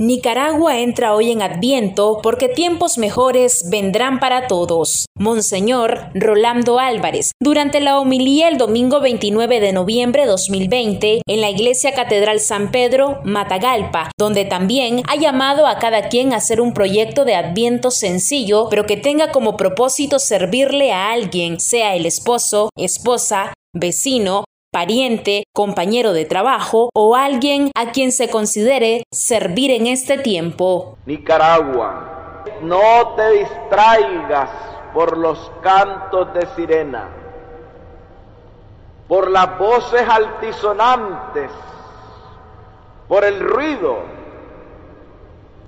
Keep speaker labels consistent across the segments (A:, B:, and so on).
A: Nicaragua entra hoy en Adviento porque tiempos mejores vendrán para todos. Monseñor Rolando Álvarez, durante la homilía el domingo 29 de noviembre de 2020 en la Iglesia Catedral San Pedro, Matagalpa, donde también ha llamado a cada quien a hacer un proyecto de Adviento sencillo, pero que tenga como propósito servirle a alguien, sea el esposo, esposa, vecino, pariente, compañero de trabajo o alguien a quien se considere servir en este tiempo.
B: Nicaragua, no te distraigas por los cantos de sirena, por las voces altisonantes, por el ruido,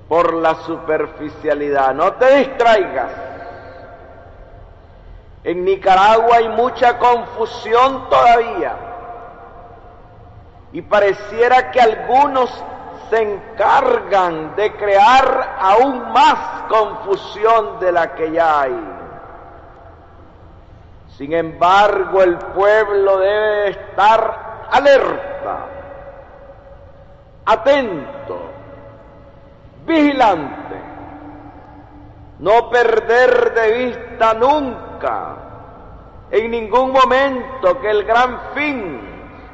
B: por la superficialidad. No te distraigas. En Nicaragua hay mucha confusión todavía y pareciera que algunos se encargan de crear aún más confusión de la que ya hay. Sin embargo, el pueblo debe estar alerta, atento, vigilante, no perder de vista nunca, en ningún momento, que el gran fin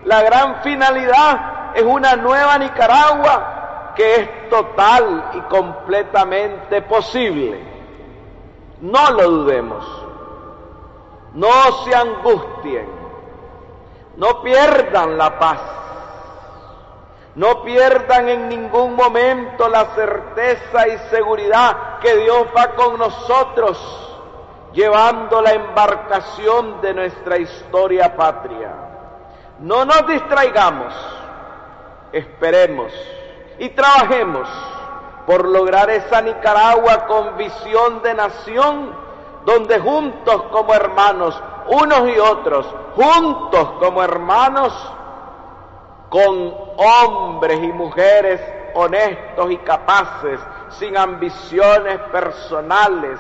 B: la gran finalidad es una nueva Nicaragua que es total y completamente posible. No lo dudemos. No se angustien. No pierdan la paz. No pierdan en ningún momento la certeza y seguridad que Dios va con nosotros, llevando la embarcación de nuestra historia patria. No nos distraigamos, esperemos y trabajemos por lograr esa Nicaragua con visión de nación, donde juntos como hermanos, unos y otros, juntos como hermanos, con hombres y mujeres honestos y capaces, sin ambiciones personales,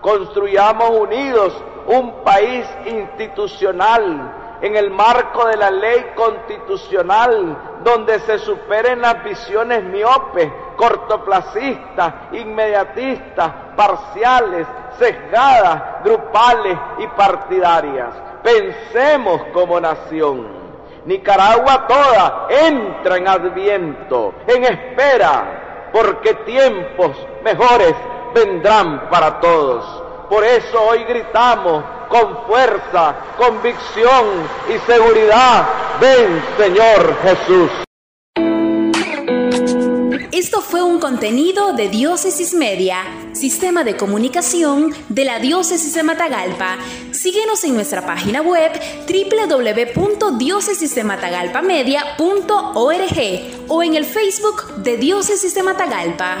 B: construyamos unidos un país institucional en el marco de la ley constitucional, donde se superen las visiones miopes, cortoplacistas, inmediatistas, parciales, sesgadas, grupales y partidarias. Pensemos como nación. Nicaragua toda entra en adviento, en espera, porque tiempos mejores vendrán para todos. Por eso hoy gritamos con fuerza, convicción y seguridad, ven Señor Jesús.
A: Esto fue un contenido de Diócesis Media, sistema de comunicación de la Diócesis de Matagalpa. Síguenos en nuestra página web www.diócesisdematagalpamedia.org o en el Facebook de Diócesis de Matagalpa.